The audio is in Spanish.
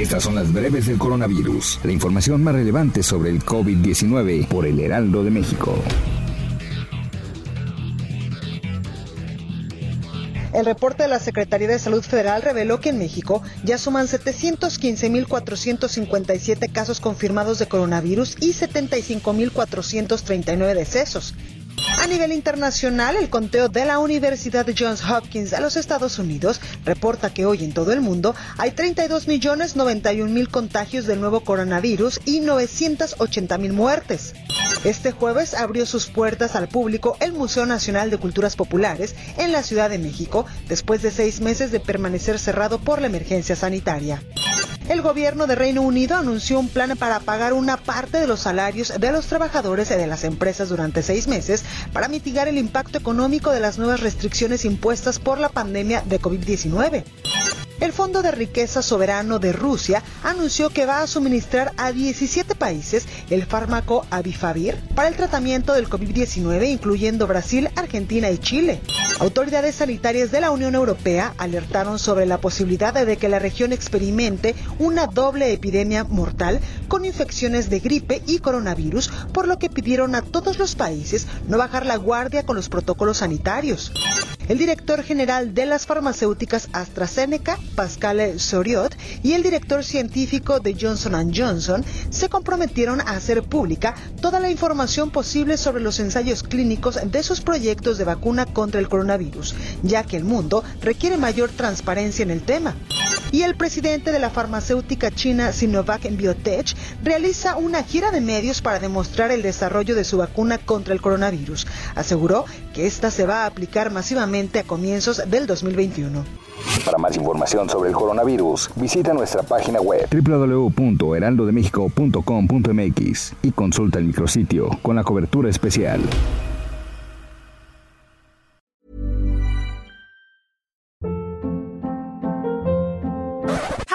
Estas son las breves del coronavirus, la información más relevante sobre el COVID-19 por el Heraldo de México. El reporte de la Secretaría de Salud Federal reveló que en México ya suman 715.457 casos confirmados de coronavirus y 75.439 decesos. A nivel internacional, el conteo de la Universidad Johns Hopkins de los Estados Unidos reporta que hoy en todo el mundo hay 32 millones 91 mil contagios del nuevo coronavirus y 980 mil muertes. Este jueves abrió sus puertas al público el Museo Nacional de Culturas Populares en la Ciudad de México después de seis meses de permanecer cerrado por la emergencia sanitaria. El gobierno de Reino Unido anunció un plan para pagar una parte de los salarios de los trabajadores de las empresas durante seis meses para mitigar el impacto económico de las nuevas restricciones impuestas por la pandemia de COVID-19. El Fondo de Riqueza Soberano de Rusia anunció que va a suministrar a 17 países el fármaco Avifavir para el tratamiento del COVID-19, incluyendo Brasil, Argentina y Chile. Autoridades sanitarias de la Unión Europea alertaron sobre la posibilidad de que la región experimente una doble epidemia mortal con infecciones de gripe y coronavirus, por lo que pidieron a todos los países no bajar la guardia con los protocolos sanitarios. El director general de las farmacéuticas AstraZeneca, Pascal Soriot, y el director científico de Johnson Johnson se comprometieron a hacer pública toda la información posible sobre los ensayos clínicos de sus proyectos de vacuna contra el coronavirus, ya que el mundo requiere mayor transparencia en el tema y el presidente de la farmacéutica china Sinovac Biotech realiza una gira de medios para demostrar el desarrollo de su vacuna contra el coronavirus. Aseguró que esta se va a aplicar masivamente a comienzos del 2021. Para más información sobre el coronavirus, visita nuestra página web www.heraldodemexico.com.mx y consulta el micrositio con la cobertura especial.